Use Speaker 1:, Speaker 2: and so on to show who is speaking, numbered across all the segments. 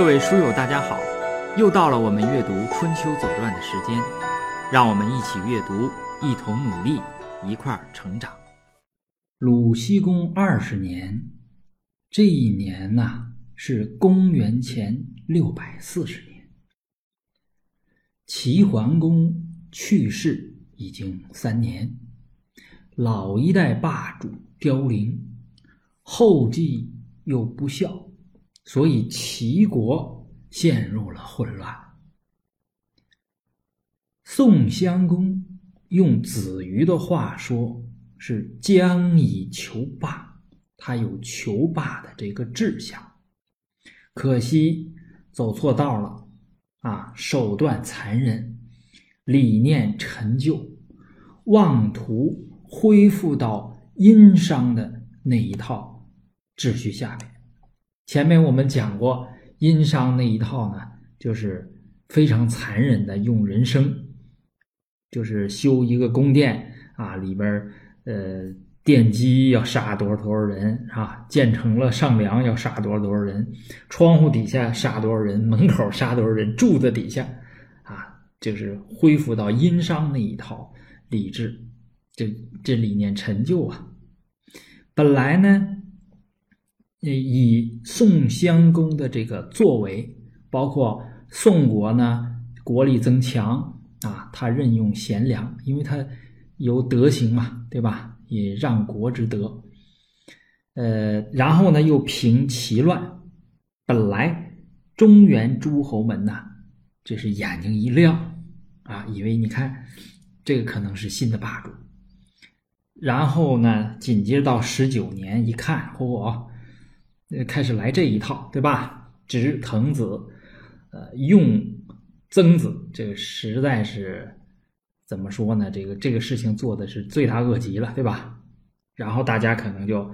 Speaker 1: 各位书友，大家好！又到了我们阅读《春秋左传》的时间，让我们一起阅读，一同努力，一块儿成长。
Speaker 2: 鲁僖公二十年，这一年呐、是公元前六百四十年。齐桓公去世已经三年，老一代霸主凋零，后继又不孝，所以齐国陷入了混乱。宋襄公用子瑜的话说是“将以求霸”，他有求霸的这个志向，可惜走错道了啊！手段残忍，理念陈旧，妄图恢复到殷商的那一套秩序下面。前面我们讲过，殷商那一套呢，就是非常残忍的用人生，就是修一个宫殿啊，里边呃奠基要杀多少多少人啊，建成了上梁要杀多少多少人，窗户底下杀多少人，门口杀多少人，柱子底下啊，就是恢复到殷商那一套理智，这这理念陈旧啊。本来呢。以宋襄公的这个作为，包括宋国呢，国力增强啊，他任用贤良，因为他有德行嘛，对吧？也让国之德。呃，然后呢，又平齐乱。本来中原诸侯们呐，这是眼睛一亮啊，以为你看这个可能是新的霸主。然后呢，紧接着到十九年一看，嚯！呃，开始来这一套，对吧？执滕子，呃，用曾子，这个实在是怎么说呢？这个这个事情做的是罪大恶极了，对吧？然后大家可能就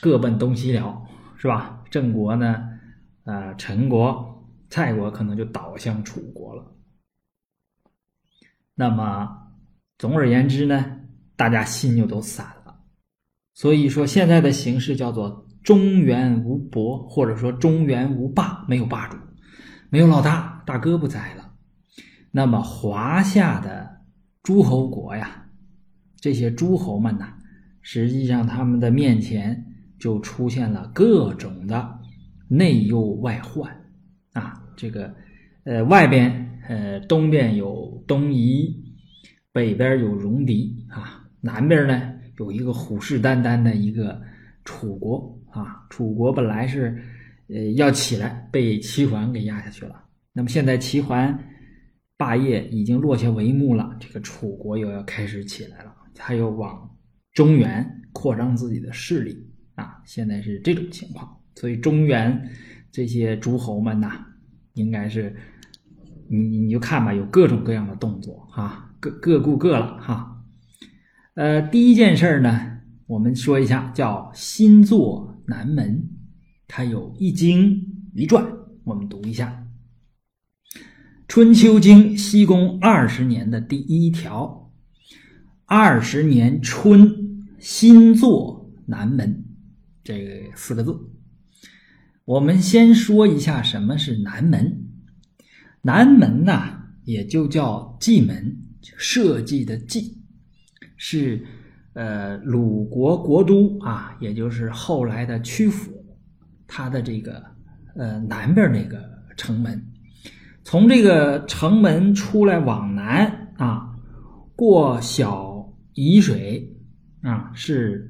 Speaker 2: 各奔东西了，是吧？郑国呢，呃，陈国、蔡国可能就倒向楚国了。那么，总而言之呢，大家心就都散了。所以说，现在的形势叫做。中原无伯，或者说中原无霸，没有霸主，没有老大，大哥不在了。那么华夏的诸侯国呀，这些诸侯们呐，实际上他们的面前就出现了各种的内忧外患啊。这个呃，外边呃，东边有东夷，北边有戎狄啊，南边呢有一个虎视眈眈的一个楚国。啊，楚国本来是，呃，要起来，被齐桓给压下去了。那么现在齐桓霸业已经落下帷幕了，这个楚国又要开始起来了，他又往中原扩张自己的势力啊。现在是这种情况，所以中原这些诸侯们呐，应该是你你就看吧，有各种各样的动作哈，各各顾各了哈。呃，第一件事呢，我们说一下，叫新作。南门，它有一经一传，我们读一下《春秋经》西公二十年的第一条：二十年春，新作南门。这四个字，我们先说一下什么是南门。南门呐，也就叫蓟门，社稷的稷，是。呃，鲁国国都啊，也就是后来的曲阜，它的这个呃南边那个城门，从这个城门出来往南啊，过小沂水啊，是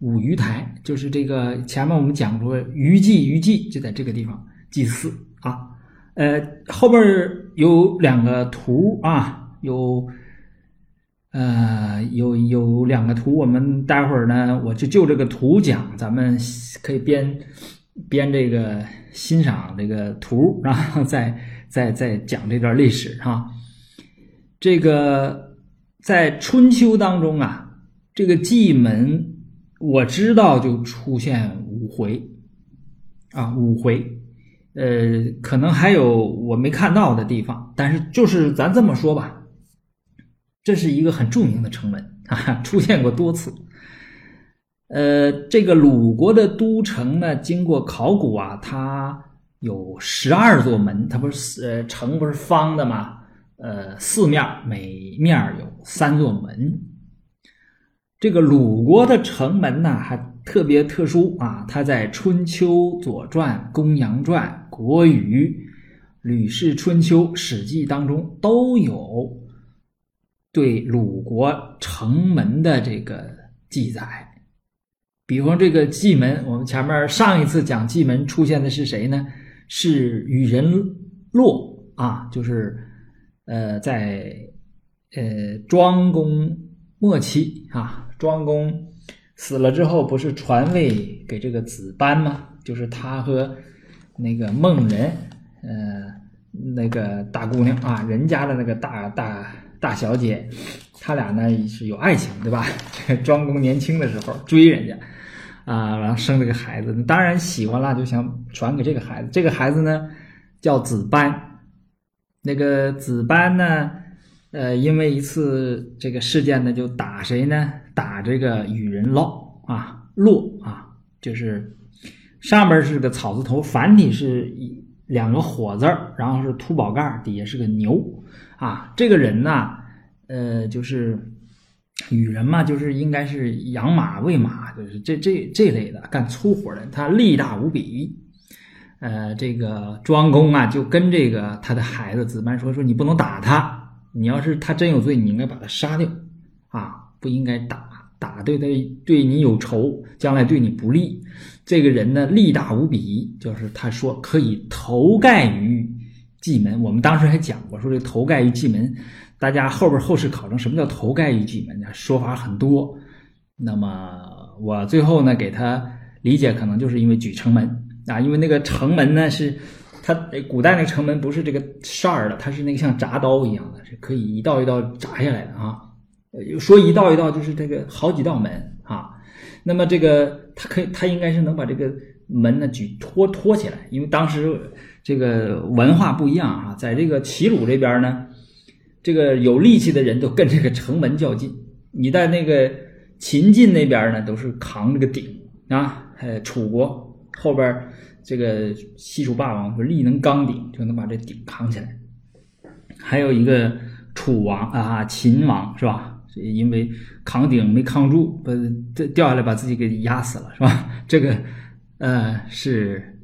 Speaker 2: 五鱼台，就是这个前面我们讲过鱼祭，鱼祭就在这个地方祭祀啊。呃，后边有两个图啊，有。呃，有有两个图，我们待会儿呢，我就就这个图讲，咱们可以边边这个欣赏这个图，然后再再再讲这段历史哈。这个在春秋当中啊，这个蓟门我知道就出现五回啊，五回，呃，可能还有我没看到的地方，但是就是咱这么说吧。这是一个很著名的城门啊，出现过多次。呃，这个鲁国的都城呢，经过考古啊，它有十二座门，它不是呃城不是方的吗？呃，四面每面有三座门。这个鲁国的城门呢，还特别特殊啊！它在《春秋》《左传》《公羊传》《国语》《吕氏春秋》《史记》当中都有对鲁国城门的这个记载。比方这个蓟门，我们前面上一次讲蓟门出现的是谁呢？是羽人洛啊，就是呃，在呃庄公末期啊。庄公死了之后，不是传位给这个子班吗？就是他和那个孟人，呃，那个大姑娘啊，人家的那个大大大小姐，他俩呢是有爱情，对吧？庄公年轻的时候追人家，啊，然后生了个孩子，当然喜欢了，就想传给这个孩子。这个孩子呢叫子班，那个子班呢。呃，因为一次这个事件呢，就打谁呢？打这个羽人洛啊，洛啊，就是上边是个草字头，繁体是一两个火字儿，然后是秃宝盖，底下是个牛啊。这个人呢，呃，就是羽人嘛，就是应该是养马喂马，就是这这这类的干粗活的，他力大无比。呃，这个庄公啊，就跟这个他的孩子子班说说，你不能打他。你要是他真有罪，你应该把他杀掉，啊，不应该打，打对他对你有仇，将来对你不利。这个人呢，力大无比，就是他说可以头盖于蓟门。我们当时还讲过，说这头盖于蓟门，大家后边后世考证什么叫头盖于蓟门呢？说法很多。那么我最后呢，给他理解可能就是因为举城门啊，因为那个城门呢是。它古代那个城门不是这个扇儿的，它是那个像铡刀一样的，是可以一道一道铡下来的啊。说一道一道就是这个好几道门啊。那么这个它可以，它应该是能把这个门呢举托托起来，因为当时这个文化不一样啊，在这个齐鲁这边呢，这个有力气的人都跟这个城门较劲。你在那个秦晋那边呢，都是扛这个鼎啊，呃，楚国后边。这个西楚霸王说力能扛鼎，就能把这鼎扛起来。还有一个楚王啊，秦王是吧？因为扛鼎没扛住，把掉下来把自己给压死了是吧？这个呃是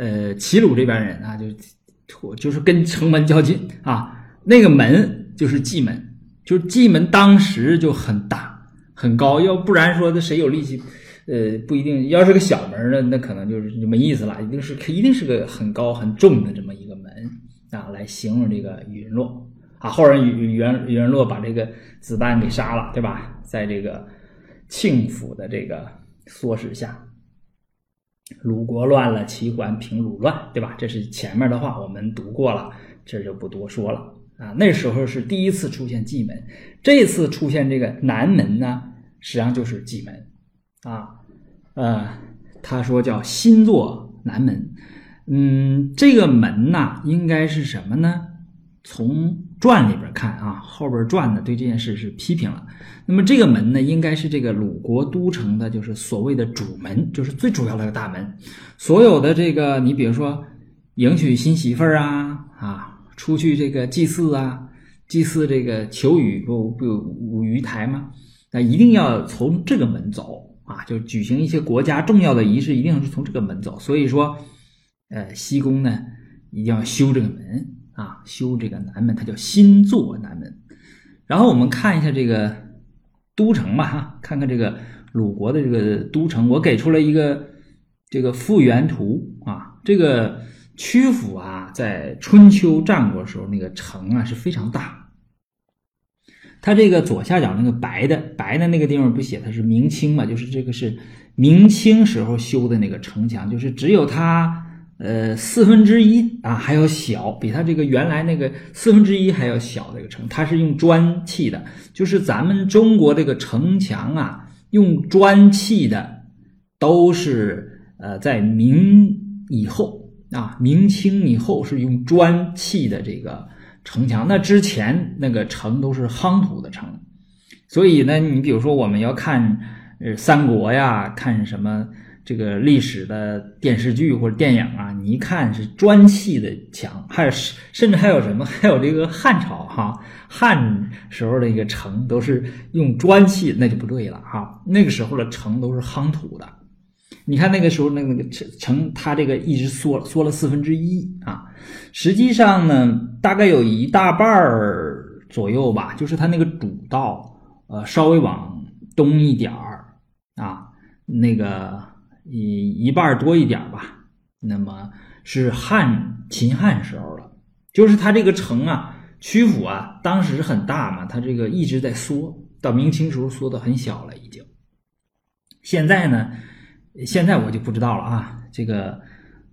Speaker 2: 呃齐鲁这边人啊，就就是跟城门较劲啊。那个门就是蓟门，就是蓟门当时就很大很高，要不然说这谁有力气？呃，不一定，要是个小门呢，那可能就是就没意思了。一定是，一定是个很高很重的这么一个门啊，来形容这个羽人洛啊。后人羽羽人羽人洛把这个子弹给杀了，对吧？在这个庆府的这个唆使下，鲁国乱了，齐桓平鲁乱，对吧？这是前面的话，我们读过了，这就不多说了啊。那时候是第一次出现蓟门，这次出现这个南门呢，实际上就是蓟门啊。呃，他说叫新作南门，嗯，这个门呐，应该是什么呢？从传里边看啊，后边传呢对这件事是批评了。那么这个门呢，应该是这个鲁国都城的，就是所谓的主门，就是最主要的大门。所有的这个，你比如说迎娶新媳妇儿啊，啊，出去这个祭祀啊，祭祀这个求雨不不五鱼台吗？那一定要从这个门走。啊，就举行一些国家重要的仪式，一定是从这个门走。所以说，呃，西宫呢一定要修这个门啊，修这个南门，它叫新作南门。然后我们看一下这个都城吧，哈，看看这个鲁国的这个都城，我给出了一个这个复原图啊，这个曲阜啊，在春秋战国时候那个城啊是非常大。它这个左下角那个白的白的那个地方不写它是明清嘛？就是这个是明清时候修的那个城墙，就是只有它呃四分之一啊还要小，比它这个原来那个四分之一还要小的一个城。它是用砖砌的，就是咱们中国这个城墙啊，用砖砌的都是呃在明以后啊，明清以后是用砖砌的这个。城墙那之前那个城都是夯土的城，所以呢，你比如说我们要看呃三国呀，看什么这个历史的电视剧或者电影啊，你一看是砖砌的墙，还有甚至还有什么，还有这个汉朝哈汉时候的一个城都是用砖砌，那就不对了哈。那个时候的城都是夯土的。你看那个时候那个那个城城，它这个一直缩缩了四分之一啊。实际上呢，大概有一大半儿左右吧，就是它那个主道，呃，稍微往东一点儿啊，那个一一半多一点吧。那么是汉秦汉时候了，就是它这个城啊，曲阜啊，当时很大嘛，它这个一直在缩，到明清时候缩的很小了已经。现在呢？现在我就不知道了啊，这个，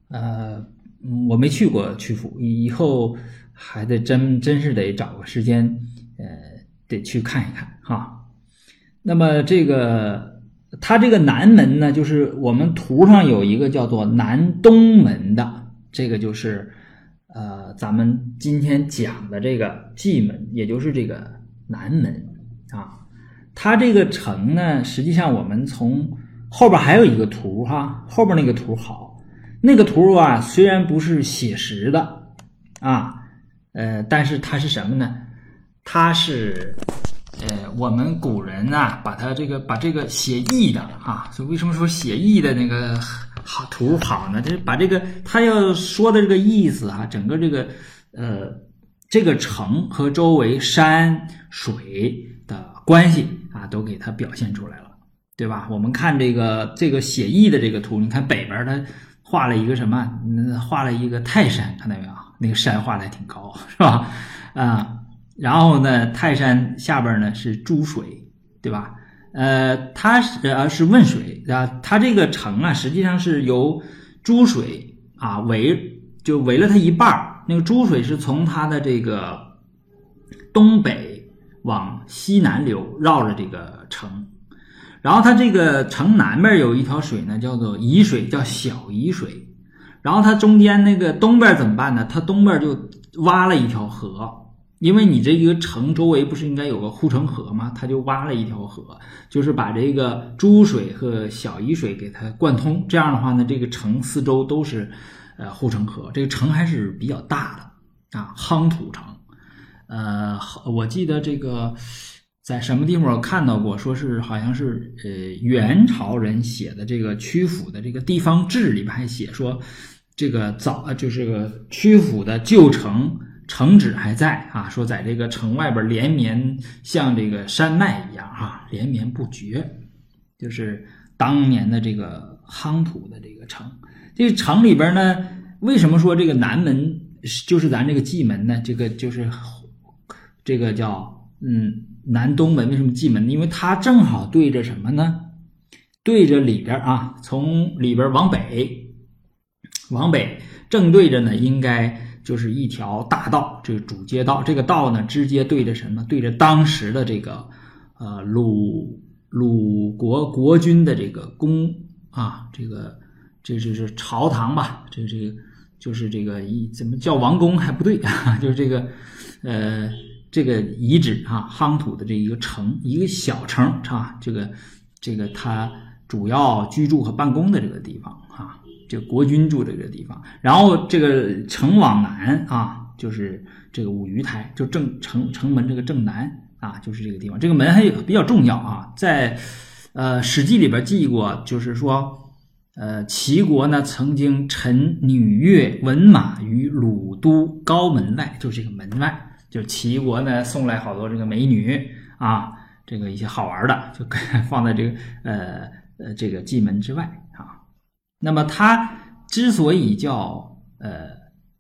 Speaker 2: 呃，我没去过曲阜，以后还得真真是得找个时间，呃，得去看一看哈。那么这个，它这个南门呢，就是我们图上有一个叫做南东门的，这个就是，呃，咱们今天讲的这个蓟门，也就是这个南门啊。它这个城呢，实际上我们从后边还有一个图哈，后边那个图好，那个图啊虽然不是写实的啊，呃，但是它是什么呢？它是呃我们古人呐把它这个把这个写意的啊，所以为什么说写意的那个好图好呢？就是把这个他要说的这个意思哈，整个这个呃这个城和周围山水的关系啊，都给它表现出来了。对吧？我们看这个这个写意的这个图，你看北边它画了一个什么？画了一个泰山，看到没有？那个山画的还挺高，是吧？啊，然后呢，泰山下边呢是珠水，对吧？呃，它是呃是汶水啊，它这个城啊，实际上是由珠水啊围就围了它一半那个珠水是从它的这个东北往西南流，绕着这个城。然后它这个城南边有一条水呢，叫做沂水，叫小沂水。然后它中间那个东边怎么办呢？它东边就挖了一条河，因为你这一个城周围不是应该有个护城河吗？他就挖了一条河，就是把这个珠水和小沂水给它贯通。这样的话呢，这个城四周都是呃护城河，这个城还是比较大的啊，夯土城。呃，我记得这个。在什么地方我看到过？说是好像是呃元朝人写的这个曲阜的这个地方志里边还写说，这个早就是个曲阜的旧城城址还在啊，说在这个城外边连绵像这个山脉一样哈，连绵不绝，就是当年的这个夯土的这个城。这个城里边呢，为什么说这个南门就是咱这个蓟门呢？这个就是这个叫嗯。南东门为什么蓟门？因为它正好对着什么呢？对着里边啊，从里边往北，往北正对着呢，应该就是一条大道，这个主街道。这个道呢，直接对着什么？对着当时的这个呃鲁鲁国国君的这个宫啊，这个这就是朝堂吧？这这个就是这个一怎么叫王宫还不对啊？就是这个呃。这个遗址啊，夯土的这一个城，一个小城啊，这个这个它主要居住和办公的这个地方啊，这国君住的这个地方。然后这个城往南啊，就是这个五鱼台，就正城城门这个正南啊，就是这个地方。这个门还比较重要啊，在呃《史记》里边记过，就是说呃齐国呢曾经陈女乐文马于鲁都高门外，就是这个门外。就齐国呢送来好多这个美女啊，这个一些好玩的，就放在这个呃呃这个蓟门之外。那么它之所以叫呃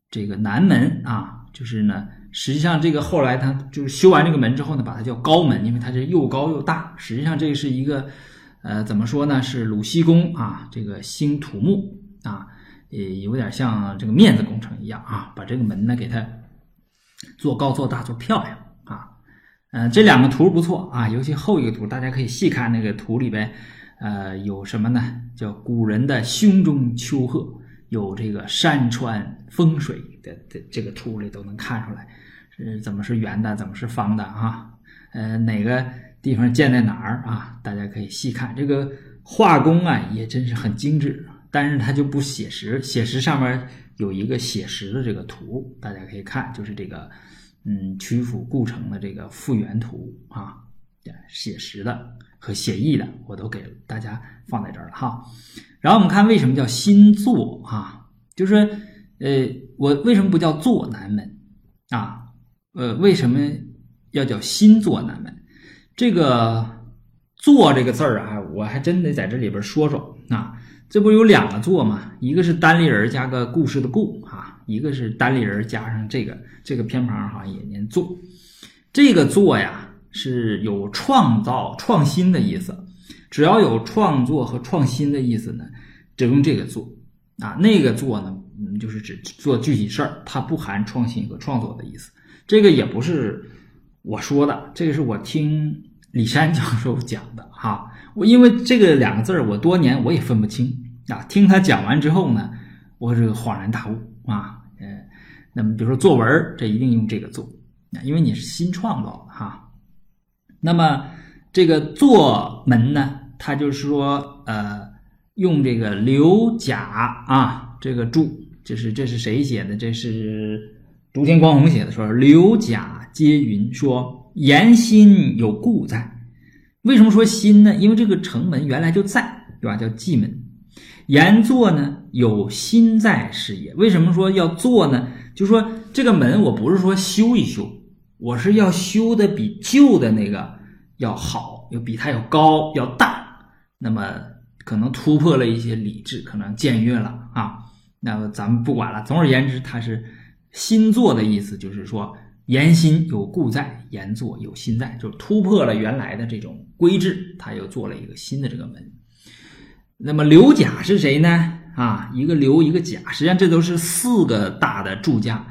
Speaker 2: 这个南门啊，就是呢，实际上这个后来它就是修完这个门之后呢，把它叫高门，因为它是又高又大。实际上这个是一个呃怎么说呢？是鲁西公啊，这个兴土木啊，也有点像这个面子工程一样啊，把这个门呢给它。做高做大做漂亮啊，嗯，这两个图不错啊，尤其后一个图，大家可以细看那个图里边，呃，有什么呢？叫古人的胸中丘壑，有这个山川风水的的这个图里都能看出来，是怎么是圆的，怎么是方的啊？呃，哪个地方建在哪儿啊？大家可以细看这个画工啊也真是很精致，但是它就不写实。写实上面有一个写实的这个图，大家可以看，就是这个嗯曲阜故城的这个复原图啊，写实的和写意的我都给大家放在这儿了哈。然后我们看为什么叫新作啊？就是呃，我为什么不叫作南门啊？呃，为什么要叫新作南门？这个“作”这个字儿啊，我还真得在这里边说说啊。这不有两个“作”吗？一个是单立人加个故事的“故”啊，一个是单立人加上这个这个偏旁哈也念“作”。这个“作”呀是有创造、创新的意思。只要有创作和创新的意思呢，就用这个“做”啊。那个“做”呢，就是指做具体事儿，它不含创新和创作的意思。这个也不是我说的，这个是我听。李山教授讲的哈，我因为这个两个字儿，我多年我也分不清啊。听他讲完之后呢，我这个恍然大悟啊。嗯，那么比如说作文，这一定用这个“作”，因为你是新创造的哈。那么这个“坐门”呢，他就是说呃，用这个刘甲啊，这个注，这是这是谁写的？这是独田光宏写的，说刘甲皆云说。言心有故在，为什么说心呢？因为这个城门原来就在，对吧？叫蓟门。言作呢，有心在是也。为什么说要做呢？就说这个门，我不是说修一修，我是要修的比旧的那个要好，要比它要高要大。那么可能突破了一些理智，可能僭越了啊。那么咱们不管了。总而言之，它是新做的意思，就是说。言心有故在，言作有心在，就突破了原来的这种规制，他又做了一个新的这个门。那么刘甲是谁呢？啊，一个刘，一个甲，实际上这都是四个大的注家。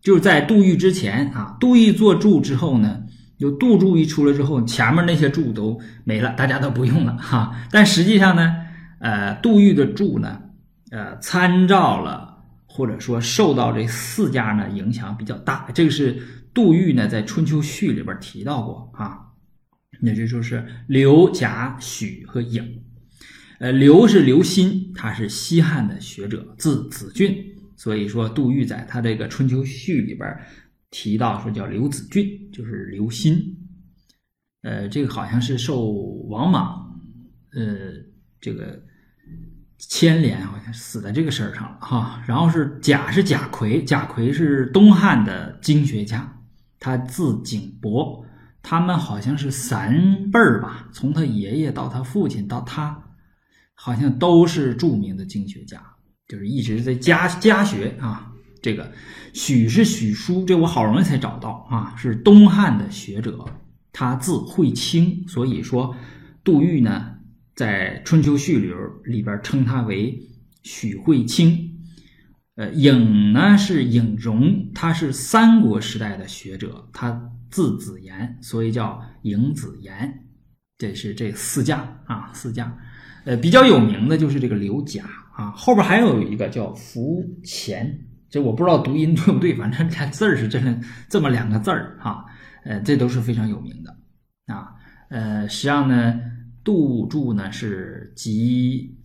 Speaker 2: 就是在杜预之前啊，杜预做注之后呢，有杜注一出来之后，前面那些注都没了，大家都不用了哈。但实际上呢，呃，杜预的注呢，呃，参照了或者说受到这四家呢影响比较大，这个是。杜预呢，在《春秋序》里边提到过啊，那这就是刘、贾、许和颖。呃，刘是刘歆，他是西汉的学者，字子俊，所以说杜预在他这个《春秋序》里边提到说叫刘子俊，就是刘歆。呃，这个好像是受王莽呃这个牵连，好像死在这个事儿上了哈。然后是贾是贾逵，贾逵是东汉的经学家。他字景伯，他们好像是三辈儿吧，从他爷爷到他父亲到他，好像都是著名的经学家，就是一直在家家学啊。这个许是许叔，这我好容易才找到啊，是东汉的学者，他字惠清，所以说杜预呢在《春秋序》里里边称他为许惠清。呃，颖呢是颖荣，他是三国时代的学者，他字子言，所以叫颖子言。这是这四家啊，四家。呃，比较有名的就是这个刘贾啊，后边还有一个叫福乾，这我不知道读音对不对，反正这字儿是真的这么两个字儿哈。呃，这都是非常有名的啊。呃，实际上呢，杜注呢是集。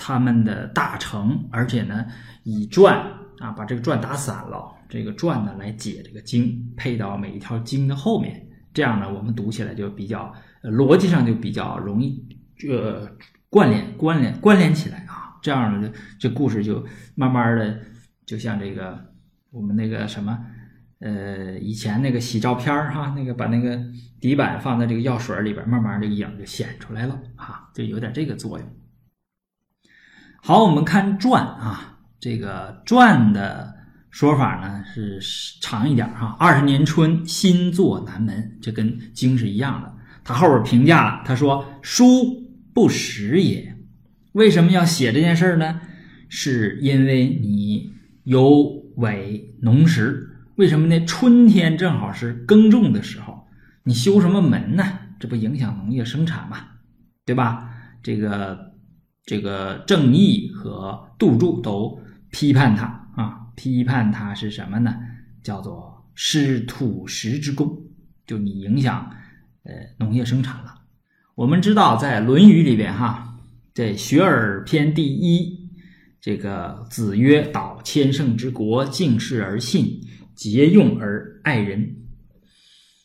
Speaker 2: 他们的大成，而且呢，以传啊，把这个传打散了，这个传呢来解这个经，配到每一条经的后面，这样呢，我们读起来就比较逻辑上就比较容易，呃，关联关联关联起来啊，这样呢，这故事就慢慢的，就像这个我们那个什么，呃，以前那个洗照片哈，那个把那个底板放在这个药水里边，慢慢这个影就显出来了啊，就有点这个作用。好，我们看传啊，这个传的说法呢是长一点哈。二十年春，新作南门，这跟经是一样的。他后边评价了，他说：“书不实也。为什么要写这件事儿呢？是因为你有违农时。为什么呢？春天正好是耕种的时候，你修什么门呢？这不影响农业生产嘛，对吧？这个。”这个正义和杜注都批判他啊，批判他是什么呢？叫做失土石之功，就你影响呃农业生产了。我们知道，在《论语》里边哈，这《学而》篇第一，这个子曰：“导千乘之国，敬事而信，节用而爱人。”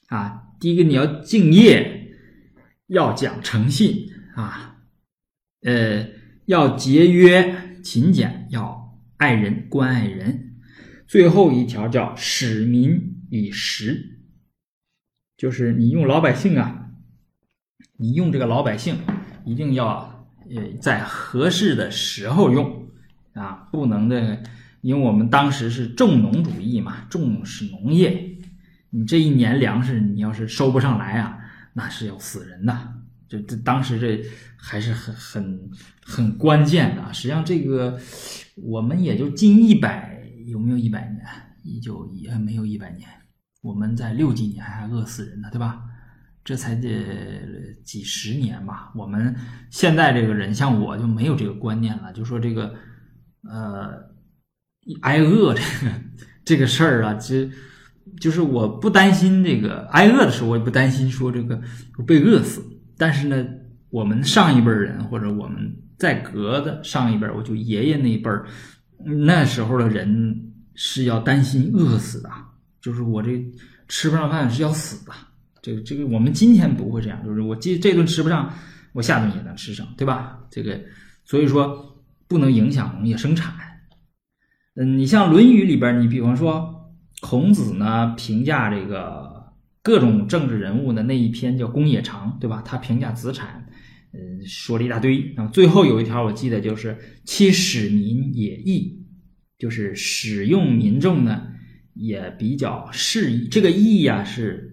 Speaker 2: 啊，第一个你要敬业，要讲诚信啊，呃，要节约勤俭，要爱人关爱人。最后一条叫使民以时，就是你用老百姓啊，你用这个老百姓一定要。呃，在合适的时候用啊，不能的，因为我们当时是重农主义嘛，重视农业。你这一年粮食你要是收不上来啊，那是要死人的。这这当时这还是很很很关键的。实际上这个我们也就近一百，有没有一百年？一九一没有一百年，我们在六几年还饿死人呢，对吧？这才这几十年吧，我们现在这个人像我就没有这个观念了，就说这个呃挨饿这个 这个事儿啊，其实就是我不担心这个挨饿的时候，我也不担心说这个被饿死。但是呢，我们上一辈人或者我们在隔的上一辈，我就爷爷那一辈儿，那时候的人是要担心饿死的，就是我这吃不上饭是要死的。这个这个，我们今天不会这样，就是我这这顿吃不上，我下顿也能吃上，对吧？这个，所以说不能影响农业生产。嗯，你像《论语》里边，你比方说孔子呢，评价这个各种政治人物的那一篇叫《公冶长》，对吧？他评价子产，嗯，说了一大堆。那么最后有一条我记得就是“其使民也义”，就是使用民众呢也比较适宜。这个义呀是。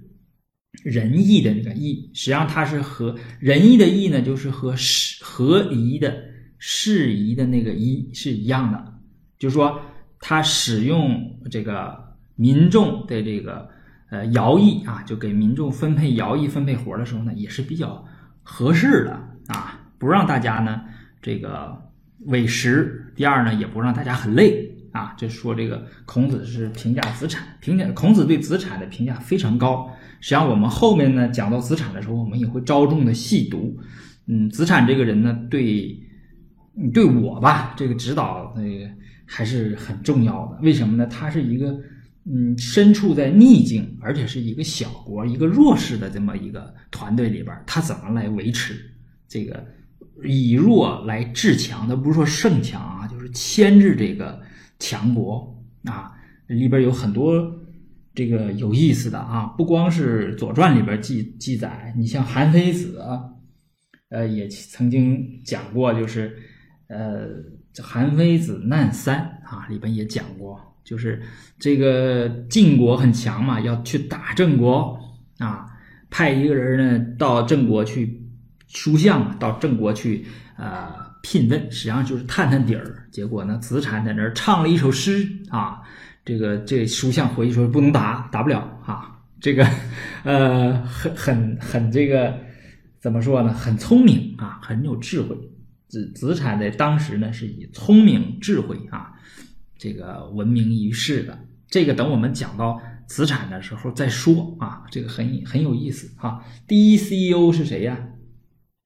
Speaker 2: 仁义的那个义，实际上它是和仁义的义呢，就是和适合宜的适宜的那个宜是一样的。就是说，他使用这个民众的这个呃徭役啊，就给民众分配徭役、分配活的时候呢，也是比较合适的啊，不让大家呢这个委实。第二呢，也不让大家很累啊。就说这个孔子是评价子产，评价孔子对子产的评价非常高。实际上，我们后面呢讲到子产的时候，我们也会着重的细读。嗯，子产这个人呢，对，对我吧，这个指导那个还是很重要的。为什么呢？他是一个嗯，身处在逆境，而且是一个小国、一个弱势的这么一个团队里边，他怎么来维持这个以弱来制强？他不是说胜强啊，就是牵制这个强国啊，里边有很多。这个有意思的啊，不光是《左传》里边记记载，你像韩非子，呃，也曾经讲过，就是呃，韩非子难三啊，里边也讲过，就是这个晋国很强嘛，要去打郑国啊，派一个人呢到郑国去，书相到郑国去呃聘问，实际上就是探探底儿。结果呢，子产在那儿唱了一首诗啊。这个这书相回去说不能打，打不了啊。这个，呃，很很很这个怎么说呢？很聪明啊，很有智慧。子子产在当时呢是以聪明智慧啊，这个闻名于世的。这个等我们讲到子产的时候再说啊。这个很很有意思啊。第一 CEO 是谁呀？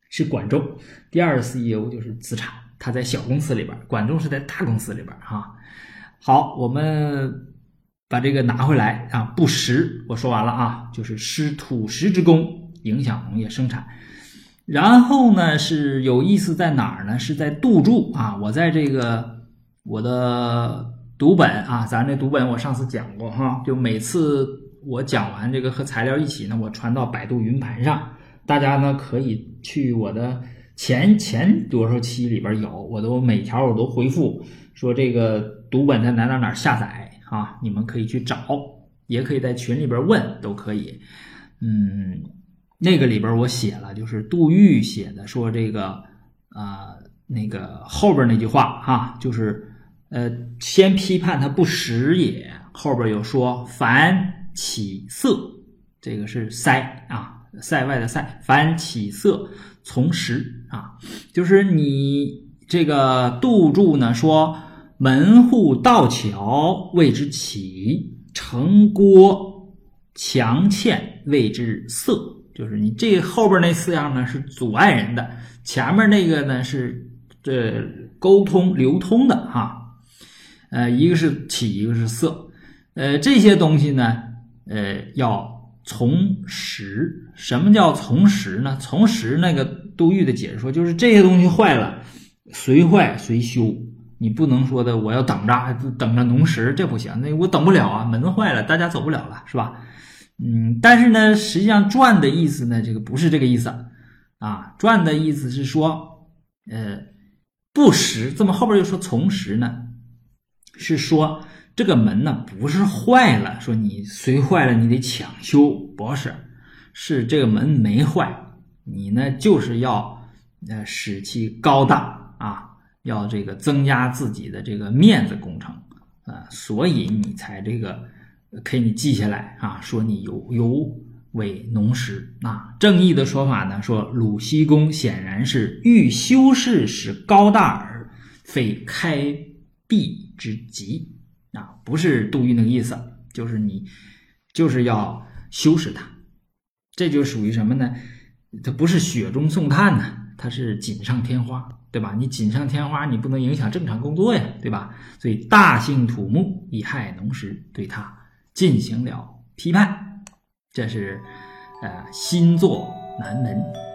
Speaker 2: 是管仲。第二 CEO 就是子产，他在小公司里边，管仲是在大公司里边哈。好，我们把这个拿回来啊！不食，我说完了啊，就是施土石之功，影响农业生产。然后呢，是有意思在哪儿呢？是在杜注啊！我在这个我的读本啊，咱这读本我上次讲过哈，就每次我讲完这个和材料一起呢，我传到百度云盘上，大家呢可以去我的前前多少期里边有，我都每条我都回复说这个。读本在哪哪哪下载啊？你们可以去找，也可以在群里边问，都可以。嗯，那个里边我写了，就是杜预写的，说这个啊，那个后边那句话哈，就是呃，先批判他不实也，后边有说凡起色，这个是塞啊，塞外的塞，凡起色从实啊，就是你这个杜注呢说。门户道桥谓之起，城郭墙堑谓之塞就是你这后边那四样呢是阻碍人的，前面那个呢是这沟通流通的哈。呃，一个是起，一个是色，呃，这些东西呢，呃，要从实。什么叫从实呢？从实那个杜预的解释说，就是这些东西坏了，随坏随修。你不能说的，我要等着，等着农时，这不行，那我等不了啊，门坏了，大家走不了了，是吧？嗯，但是呢，实际上转的意思呢，这个不是这个意思啊，转的意思是说，呃，不实。这么后边又说从实呢？是说这个门呢不是坏了，说你随坏了你得抢修，不是，是这个门没坏，你呢就是要呃使其高大，要这个增加自己的这个面子工程啊，所以你才这个给你记下来啊，说你有有为农时啊。正义的说法呢，说鲁西公显然是欲修饰使高大耳，非开闭。之极啊，不是杜预那个意思，就是你就是要修饰它，这就属于什么呢？它不是雪中送炭呢，它是锦上添花，对吧？你锦上添花，你不能影响正常工作呀，对吧？所以大兴土木以害农时，对他进行了批判，这是呃新作南门。